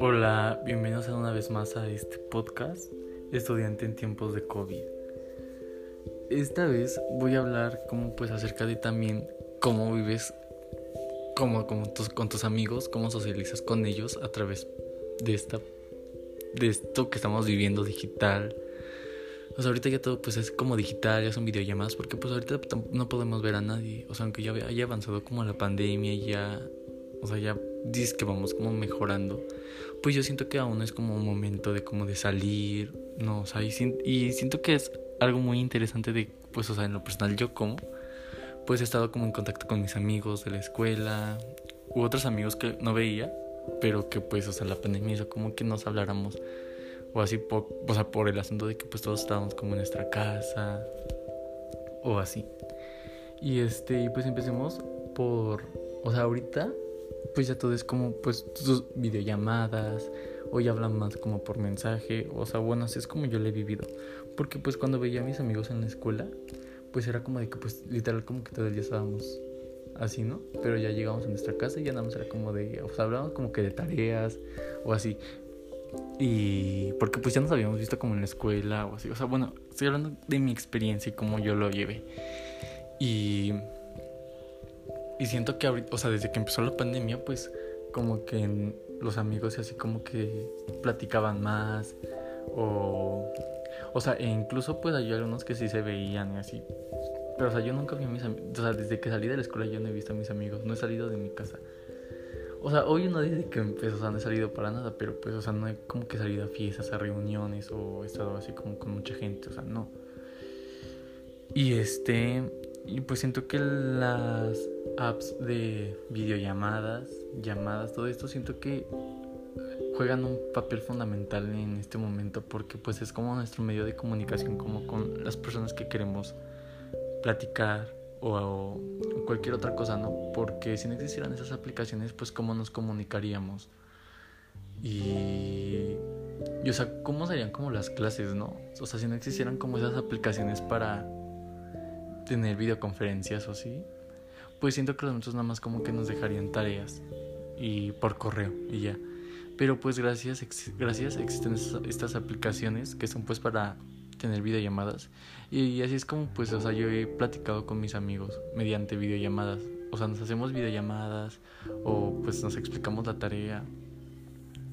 Hola, bienvenidos una vez más a este podcast, Estudiante en tiempos de COVID. Esta vez voy a hablar como pues acerca de también cómo vives con tus amigos, cómo socializas con ellos a través de esta de esto que estamos viviendo digital. O sea, ahorita ya todo pues es como digital, ya son videollamadas, porque pues ahorita no podemos ver a nadie. O sea, aunque ya haya avanzado como la pandemia y ya, o sea, ya dices que vamos como mejorando pues yo siento que aún es como un momento de como de salir, no, o sea, y, siento que es algo muy interesante de, pues, o sea, en lo personal yo como, pues he estado como en contacto con mis amigos de la escuela, u otros amigos que no veía, pero que pues, o sea, la pandemia hizo como que nos habláramos, o así, por, o sea, por el asunto de que pues todos estábamos como en nuestra casa, o así. Y este, pues empecemos por, o sea, ahorita pues ya todo es como pues sus videollamadas o ya hablan más como por mensaje, o sea, bueno, así es como yo le he vivido, porque pues cuando veía a mis amigos en la escuela, pues era como de que pues literal como que todo el día estábamos así, ¿no? Pero ya llegamos a nuestra casa y ya nada más era como de, o sea, hablábamos como que de tareas o así. Y porque pues ya nos habíamos visto como en la escuela o así, o sea, bueno, estoy hablando de mi experiencia y cómo yo lo llevé. Y y siento que ahorita, o sea, desde que empezó la pandemia, pues como que los amigos así como que platicaban más o o sea, e incluso pues hay algunos que sí se veían y así. Pero o sea, yo nunca vi a mis amigos, o sea, desde que salí de la escuela yo no he visto a mis amigos, no he salido de mi casa. O sea, hoy no dice que empezó, o sea, no he salido para nada, pero pues, o sea, no he como que salido a fiestas, a reuniones o he estado así como con mucha gente, o sea, no. Y este, y pues siento que las apps de videollamadas, llamadas, todo esto, siento que juegan un papel fundamental en este momento porque pues es como nuestro medio de comunicación como con las personas que queremos platicar o, cualquier otra cosa, ¿no? Porque si no existieran esas aplicaciones, pues cómo nos comunicaríamos. Y, y o sea, ¿cómo serían como las clases, no? O sea, si no existieran como esas aplicaciones para tener videoconferencias o así, pues siento que los maestros nada más como que nos dejarían tareas y por correo y ya. Pero pues gracias, gracias existen estas aplicaciones que son pues para tener videollamadas y así es como pues o sea yo he platicado con mis amigos mediante videollamadas o sea nos hacemos videollamadas o pues nos explicamos la tarea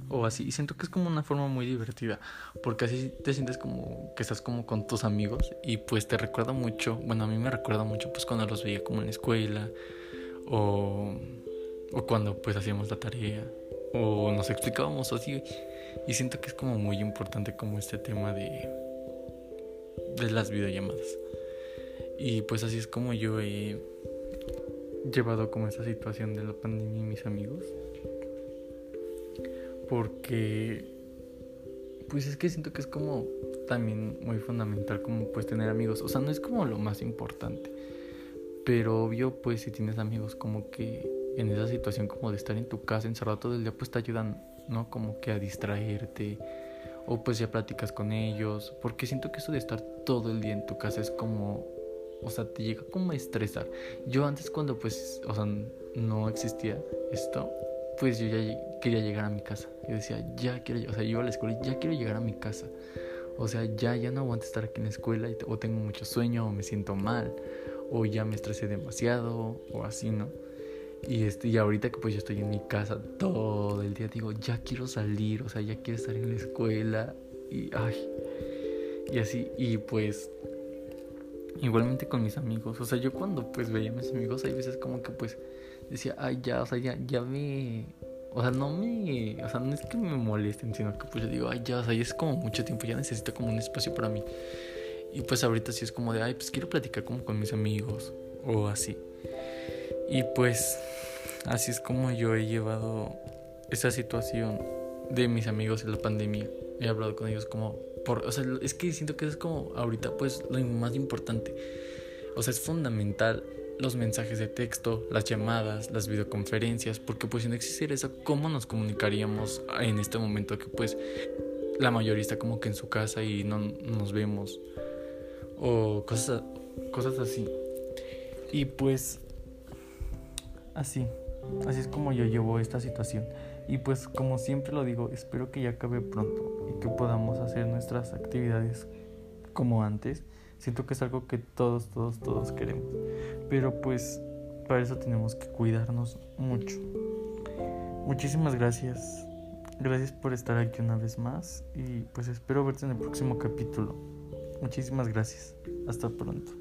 o así. Y siento que es como una forma muy divertida, porque así te sientes como que estás como con tus amigos y pues te recuerda mucho, bueno, a mí me recuerda mucho pues cuando los veía como en la escuela o, o cuando pues hacíamos la tarea o nos explicábamos así. Y siento que es como muy importante como este tema de, de las videollamadas. Y pues así es como yo he llevado como esta situación de la pandemia y mis amigos porque pues es que siento que es como también muy fundamental como pues tener amigos, o sea, no es como lo más importante, pero obvio pues si tienes amigos como que en esa situación como de estar en tu casa encerrado todo el día pues te ayudan, ¿no? Como que a distraerte o pues ya platicas con ellos, porque siento que eso de estar todo el día en tu casa es como o sea, te llega como a estresar. Yo antes cuando pues, o sea, no existía esto, pues yo ya quería llegar a mi casa. Yo decía, ya quiero, o sea, yo iba a la escuela y ya quiero llegar a mi casa. O sea, ya, ya no aguanto estar aquí en la escuela y, o tengo mucho sueño o me siento mal o ya me estresé demasiado o así, ¿no? Y, este, y ahorita que pues yo estoy en mi casa todo el día, digo, ya quiero salir, o sea, ya quiero estar en la escuela y, ay, y así, y pues igualmente con mis amigos, o sea, yo cuando pues veía a mis amigos hay veces como que pues decía, ay, ya, o sea, ya, ya me. O sea, no me. O sea, no es que me molesten, sino que pues yo digo, ay, ya, o sea, ya es como mucho tiempo, ya necesito como un espacio para mí. Y pues ahorita sí es como de, ay, pues quiero platicar como con mis amigos o así. Y pues así es como yo he llevado esa situación de mis amigos en la pandemia. He hablado con ellos como por, o sea, es que siento que es como ahorita pues lo más importante. O sea, es fundamental los mensajes de texto, las llamadas, las videoconferencias, porque pues si no existiera eso, ¿cómo nos comunicaríamos en este momento que pues la mayoría está como que en su casa y no nos vemos? O cosas, cosas así. Y pues así, así es como yo llevo esta situación. Y pues como siempre lo digo, espero que ya acabe pronto y que podamos hacer nuestras actividades como antes. Siento que es algo que todos, todos, todos queremos. Pero pues para eso tenemos que cuidarnos mucho. Muchísimas gracias. Gracias por estar aquí una vez más y pues espero verte en el próximo capítulo. Muchísimas gracias. Hasta pronto.